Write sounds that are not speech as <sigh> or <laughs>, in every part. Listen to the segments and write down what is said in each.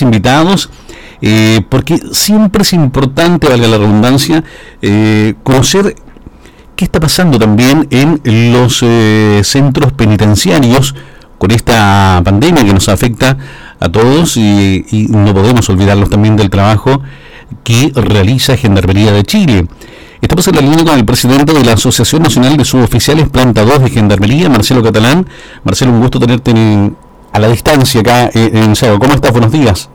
invitados, eh, porque siempre es importante, valga la redundancia, eh, conocer qué está pasando también en los eh, centros penitenciarios con esta pandemia que nos afecta a todos y, no podemos olvidarlos también del trabajo que realiza Gendarmería de Chile. Estamos en la línea con el presidente de la Asociación Nacional de Suboficiales Planta 2 de Gendarmería, Marcelo Catalán. Marcelo, un gusto tenerte en, a la distancia acá en, en Santiago. ¿Cómo estás? Buenos días.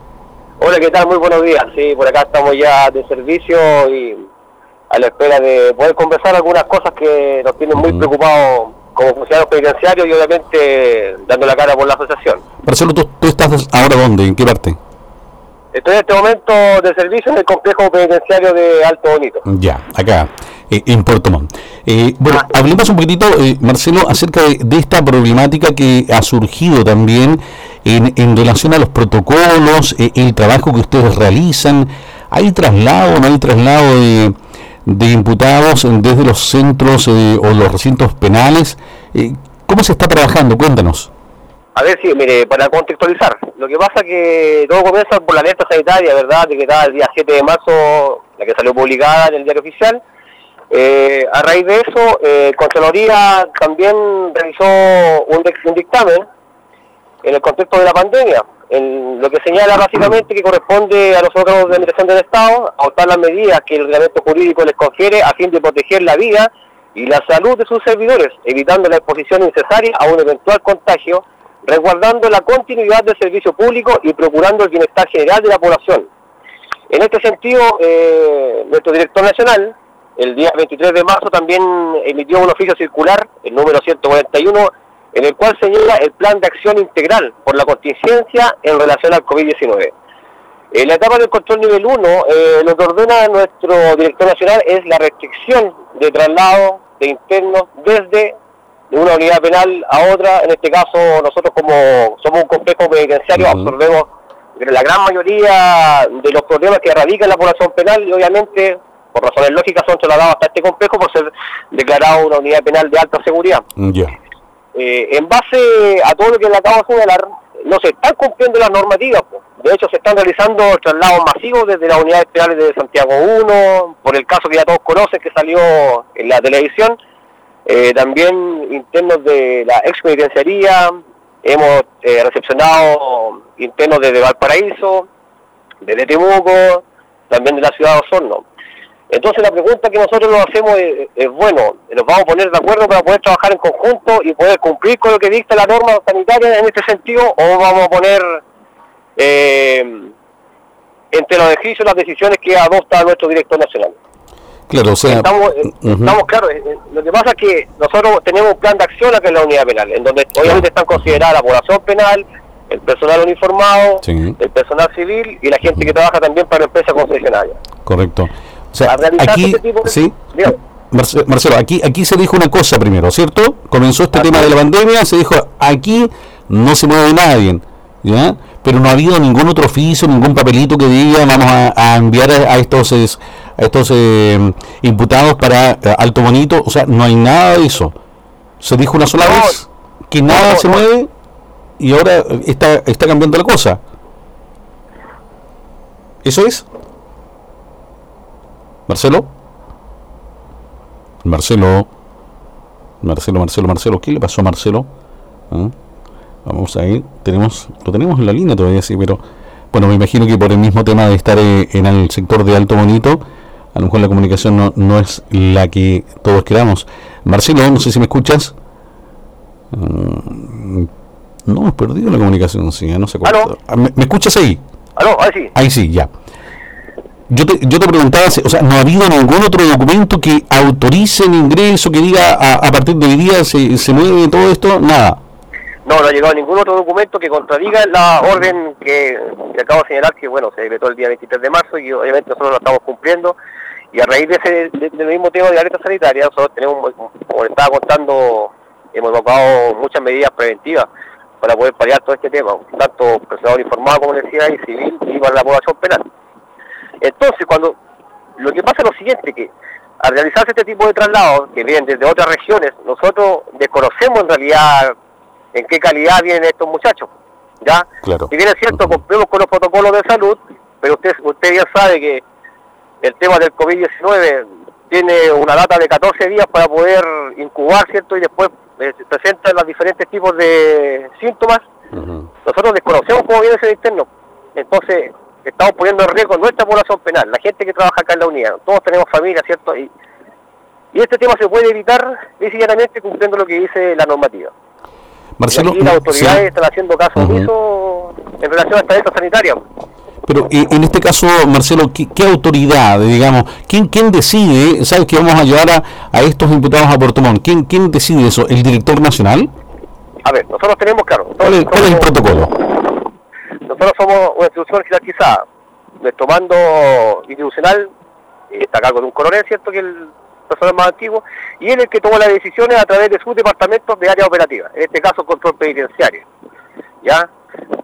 Hola, ¿qué tal? Muy buenos días. Sí, por acá estamos ya de servicio y a la espera de poder conversar algunas cosas que nos tienen muy preocupados como funcionarios penitenciarios y obviamente dando la cara por la asociación. Marcelo, ¿tú, tú estás ahora dónde? ¿En qué parte? Estoy en este momento de servicio en el complejo penitenciario de Alto Bonito. Ya, acá, eh, en Puerto Montt. Eh, bueno, Ah. hablemos un poquitito, eh, Marcelo, acerca de, de esta problemática que ha surgido también en, en relación a los protocolos, eh, el trabajo que ustedes realizan. ¿Hay traslado, no hay traslado de, de imputados desde los centros eh, o los recintos penales? Eh, ¿Cómo se está trabajando? Cuéntanos. A ver, sí, mire, para contextualizar, lo que pasa que todo comienza por la alerta sanitaria, ¿verdad?, decretada el día 7 de marzo, la que salió publicada en el diario oficial. Eh, a raíz de eso, eh, Contraloría también realizó un, dic- un dictamen en el contexto de la pandemia, en lo que señala básicamente que corresponde a los órganos de administración del Estado adoptar las medidas que el reglamento jurídico les confiere a fin de proteger la vida y la salud de sus servidores, evitando la exposición innecesaria a un eventual contagio, resguardando la continuidad del servicio público y procurando el bienestar general de la población. En este sentido, eh, nuestro director nacional, el día 23 de marzo, también emitió un oficio circular, el número 141, en el cual señala el plan de acción integral por la contingencia en relación al COVID-19. En la etapa del control nivel 1, eh, lo que ordena nuestro director nacional es la restricción de traslado de internos desde una unidad penal a otra. En este caso, nosotros como somos un complejo penitenciario, Ujú. absorbemos la gran mayoría de los problemas que radican en la población penal y obviamente, por razones lógicas, son trasladados hasta este complejo por ser declarado una unidad penal de alta seguridad. Ya. Eh, en base a todo lo que le acabo de señalar, no se están cumpliendo las normativas. De hecho, se están realizando traslados masivos desde las unidades penales de Santiago 1, por el caso que ya todos conocen que salió en la televisión. Eh, también internos de la ex penitenciaría, hemos eh, recepcionado internos desde Valparaíso, desde Temuco, también de la ciudad de Osorno. Entonces la pregunta que nosotros nos hacemos es, es, bueno, nos vamos a poner de acuerdo para poder trabajar en conjunto y poder cumplir con lo que dicta la norma sanitaria en este sentido o vamos a poner eh, entre los ejercicios las decisiones que adopta nuestro director nacional. Claro, o sea... Estamos, eh, estamos claros, eh, eh, lo que pasa es que nosotros tenemos un plan de acción acá en la unidad penal, en donde obviamente están consideradas la población penal, el personal uniformado, Sí. el personal civil y la gente que trabaja también para empresas concesionarias. Correcto. O sea, aquí, este tipo de- sí, Marcelo, aquí, aquí se dijo una cosa primero, ¿cierto? Comenzó este Así tema de la pandemia, se dijo, aquí no se mueve nadie, ¿ya? Pero no ha habido ningún otro oficio, ningún papelito que diga, vamos a, a enviar a, estos es- a estos eh, imputados para eh, Alto Bonito, o sea, no hay nada de eso. Se dijo una sola No, vez que nada no, se mueve y ahora eh, está, está cambiando la cosa. ¿Eso es? Marcelo. Marcelo. Marcelo, Marcelo, Marcelo. ¿Qué le pasó a Marcelo? ¿Ah? Vamos a ir. Tenemos, lo tenemos en la línea todavía, sí, pero bueno, me imagino que por el mismo tema de estar eh, en el sector de Alto Bonito, a lo mejor la comunicación no, no es la que todos queramos. Marcelo, no sé si me escuchas. Mm, No, hemos perdido la comunicación, sí, ya no sé cuánto. ¿Aló? Ah, ¿Me, me escuchas ahí? Aló, ahora sí. Ahí sí, ya. Yo te, yo te preguntaba, o sea, no ha habido ningún otro documento que autorice el ingreso, que diga a, partir de hoy día se, se mueve todo esto, nada. No, no ha llegado ningún otro documento que contradiga la orden que, acabo de señalar, que bueno, se decretó el día 23 de marzo y obviamente nosotros lo estamos cumpliendo. Y a raíz de ese, de- del mismo tema de la alerta sanitaria, nosotros tenemos, como le estaba contando, hemos evocado muchas medidas preventivas para poder paliar todo este tema, tanto personal uniformado, como les decía, y civil, y para la población penal. Entonces, cuando lo que pasa es lo siguiente, que al realizarse este tipo de traslados, que vienen desde otras regiones, nosotros desconocemos en realidad en qué calidad vienen estos muchachos. ¿ya? Claro. Si bien es cierto, cumplimos con los protocolos de salud, pero usted, usted bien sabe que el tema del COVID-19 tiene una data de 14 días para poder incubar, ¿cierto? Y después eh, se presentan los diferentes tipos de síntomas. Nosotros desconocemos cómo viene ese interno. Entonces, estamos poniendo en riesgo nuestra población penal, la gente que trabaja acá en la unidad. Todos tenemos familia, ¿cierto? Y, y este tema se puede evitar, llanamente, cumpliendo lo que dice la normativa. Marcelo, y las autoridades están haciendo caso omiso en relación a esta lista sanitaria. Pero en este caso, Marcelo, ¿qué, autoridad, digamos, quién, quién decide, sabes que vamos a llevar a, estos imputados a Puerto Montt? ¿Quién, ¿Quién decide eso? ¿El director nacional? A ver, nosotros tenemos, claro. ¿Cuál es, el protocolo? Nosotros somos una institución jerarquizada. Nuestro mando institucional está acá con un coronel, ¿cierto? Que el personal más antiguo, y él es el que toma las decisiones a través de sus departamentos de área operativa, en este caso control penitenciario. ¿Ya?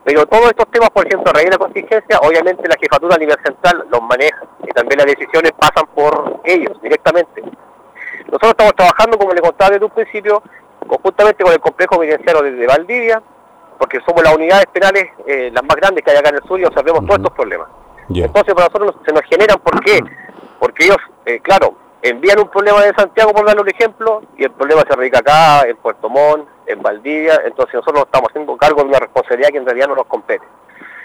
Pero todos estos temas, por ejemplo, a raíz de la contingencia, obviamente la jefatura a nivel central los maneja y también las decisiones pasan por ellos directamente. Nosotros estamos trabajando, como le contaba desde un principio, conjuntamente con el complejo penitenciario de Valdivia, porque somos las unidades penales eh, las más grandes que hay acá en el sur y observemos todos estos problemas. Entonces, para nosotros se nos generan, ¿por qué? Porque ellos, eh, claro, envían un problema de Santiago, por darle un ejemplo, y el problema se radica acá, en Puerto Montt, en Valdivia, entonces nosotros estamos haciendo cargo de una responsabilidad que en realidad no nos compete.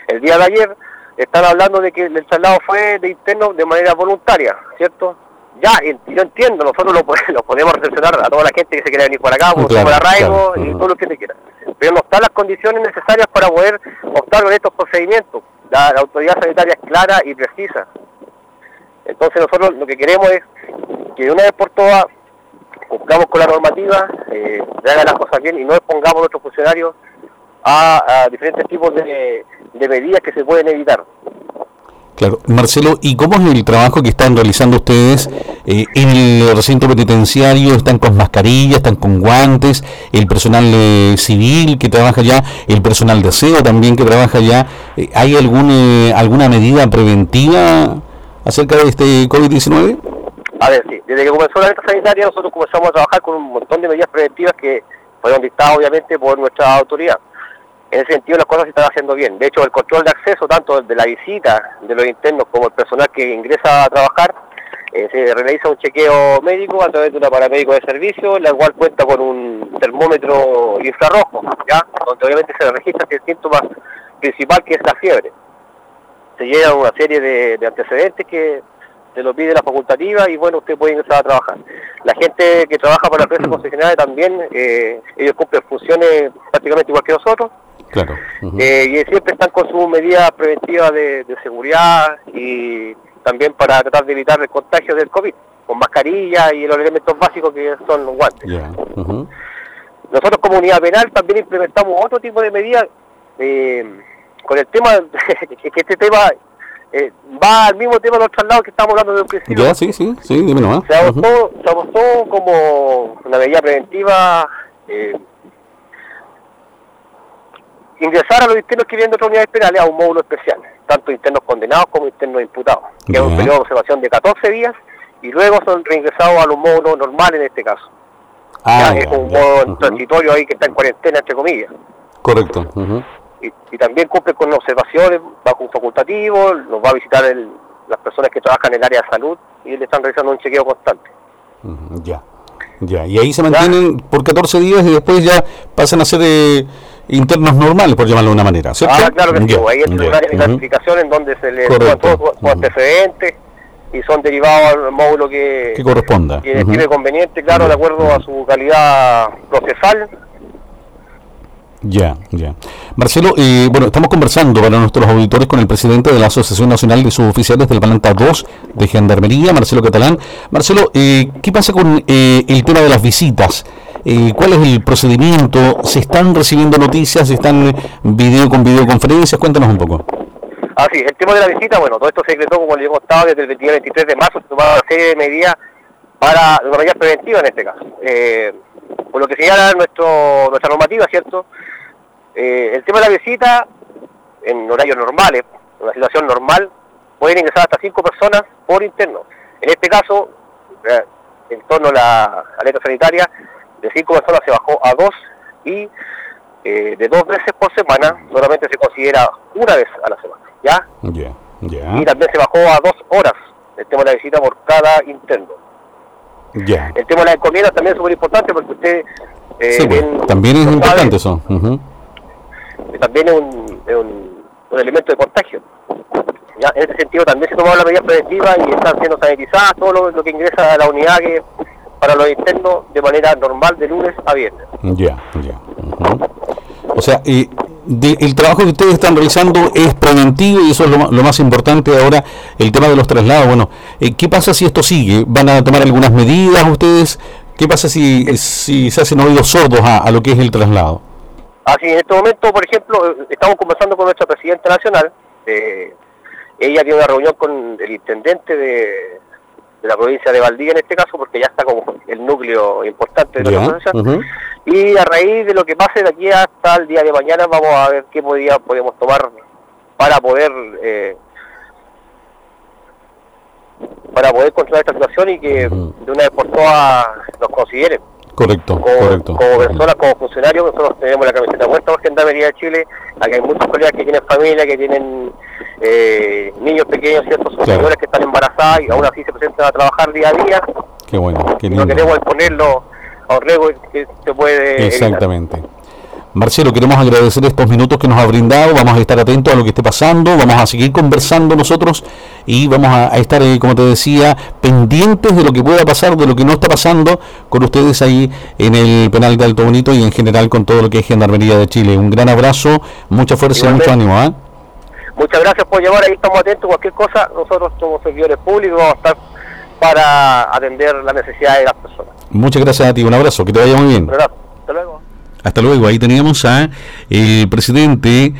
El día de ayer están hablando de que el traslado fue de interno de manera voluntaria, ¿cierto? Ya, yo entiendo, nosotros lo, <laughs> lo podemos recepcionar a toda la gente que se quiera venir por acá, por claro, arraigo y todo lo que se quiera. Pero no están las condiciones necesarias para poder optar con estos procedimientos. la autoridad sanitaria es clara y precisa. Entonces nosotros lo que queremos es que de una vez por todas cumplamos con la normativa, eh, hagan las cosas bien y no expongamos a nuestros funcionarios a, diferentes tipos de, medidas que se pueden evitar. Claro, Marcelo, ¿y cómo es el trabajo que están realizando ustedes eh, en el recinto penitenciario? ¿Están con mascarillas, están con guantes? ¿El personal eh, civil que trabaja allá? ¿El personal de aseo también que trabaja allá? Eh, ¿Hay algún, alguna medida preventiva acerca de este COVID-19? A ver, sí, desde que comenzó la alerta sanitaria nosotros comenzamos a trabajar con un montón de medidas preventivas que fueron dictadas obviamente por nuestra autoridad. En ese sentido las cosas se están haciendo bien. De hecho, el control de acceso, tanto de la visita de los internos como el personal que ingresa a trabajar, eh, se realiza un chequeo médico a través de una paramédico de servicio, la cual cuenta con un termómetro infrarrojo, ¿ya? donde obviamente se registra el síntoma principal que es la fiebre. Se llega una serie de antecedentes que se lo pide la facultativa y bueno, usted puede ingresar a trabajar. La gente que trabaja para la empresa concesionaria también, eh, ellos cumplen funciones prácticamente igual que nosotros. Claro. Eh, y siempre están con sus medidas preventivas de, seguridad y también para tratar de evitar el contagio del COVID, con mascarilla y los elementos básicos que son los guantes. Nosotros como unidad penal también implementamos otro tipo de medidas eh, con el tema, <laughs> que este tema eh, va al mismo tema de los traslados que estamos hablando desde un principio. Ya, sí, sí, sí, dime nomás. Se adoptó, se como una medida preventiva eh, ingresar a los internos que vienen de otras unidades penales a un módulo especial, tanto internos condenados como internos imputados, que es un periodo de observación de 14 días y luego son reingresados a los módulos normales en este caso. Ah, es un modo transitorio ahí que está en cuarentena, entre comillas. Correcto y, también cumple con observaciones bajo un facultativo, nos va a visitar las personas que trabajan en el área de salud y le están realizando un chequeo constante. ya, ya, y ahí se mantienen por 14 días y después ya pasan a ser eh, internos normales, por llamarlo de una manera, ¿cierto? Ah, claro que sí, ahí es un área de clasificación en donde se le todos sus antecedentes y son derivados al módulo que, corresponda. Que estime conveniente, claro, de acuerdo a su calidad procesal ya, ya. Marcelo, eh, bueno, estamos conversando para nuestros auditores con el presidente de la Asociación Nacional de Suboficiales de la Planta 2 de Gendarmería, Marcelo Catalán. Marcelo, eh, ¿qué pasa con eh, el tema de las visitas? ¿Cuál es el procedimiento? ¿Se están recibiendo noticias? ¿Se están video con videoconferencias? Cuéntanos un poco. Ah, sí, el tema de la visita, bueno, todo esto se decretó, como le he contado, desde el 23 de marzo, se tomaba una serie de medidas para, una medida preventiva en este caso. por lo que señala nuestro, nuestra normativa, ¿cierto? Eh, el tema de la visita, en horarios normales, en una situación normal, pueden ingresar hasta cinco personas por interno. En este caso, eh, en torno a la alerta sanitaria, de cinco personas se bajó a dos y eh, de dos veces por semana, solamente se considera una vez a la semana, ¿ya? Y también se bajó a dos horas el tema de la visita por cada interno. Ya. El tema de las encomiendas también es súper importante porque usted... eh, Sí, pues, también es importante sabe, eso. que también es un, es un, un elemento de contagio. ¿ya? En ese sentido también se tomaron las medidas preventivas y están siendo sanitizadas todo lo, lo que ingresa a la unidad que para los internos de manera normal de lunes a viernes. Ya, ya. ujú. O sea, eh, de- el trabajo que ustedes están realizando es preventivo y eso es lo, lo más importante ahora, el tema de los traslados. Bueno, eh, ¿qué pasa si esto sigue? ¿Van a tomar algunas medidas ustedes? ¿Qué pasa si, si se hacen oídos sordos a, a lo que es el traslado? Así, en este momento, por ejemplo, eh, estamos conversando con nuestra presidenta nacional. eh, ella tiene una reunión con el intendente de, de la provincia de Valdivia en este caso, porque ya está como el núcleo importante de la provincia. Y a raíz de lo que pase de aquí hasta el día de mañana, vamos a ver qué podía, podemos tomar para poder eh, para poder controlar esta situación y que de una vez por todas nos consideren Correcto, como, correcto. como personas, como funcionarios, nosotros tenemos la camiseta puesta por Gendarmería de Chile, aquí hay muchos colegas que tienen familia, que tienen eh, niños pequeños, ¿cierto? Son Claro. que están embarazadas y aún así se presentan a trabajar día a día, Qué bueno, qué y lindo. no queremos exponerlo a un riesgo que se puede evitar. Marcelo, queremos agradecer estos minutos que nos ha brindado, vamos a estar atentos a lo que esté pasando, vamos a seguir conversando nosotros y vamos a, a estar, eh, como te decía, pendientes de lo que pueda pasar, de lo que no está pasando con ustedes ahí en el penal de Alto Bonito y en general con todo lo que es Gendarmería de Chile. Un gran abrazo, mucha fuerza y mucho ánimo. ¿ah? Muchas gracias por llamar, ahí estamos atentos, cualquier cosa, nosotros somos servidores públicos, vamos a estar para atender las necesidades de las personas. Muchas gracias a ti, un abrazo, que te vaya muy bien. Un abrazo. Hasta luego. Hasta luego, ahí teníamos a el presidente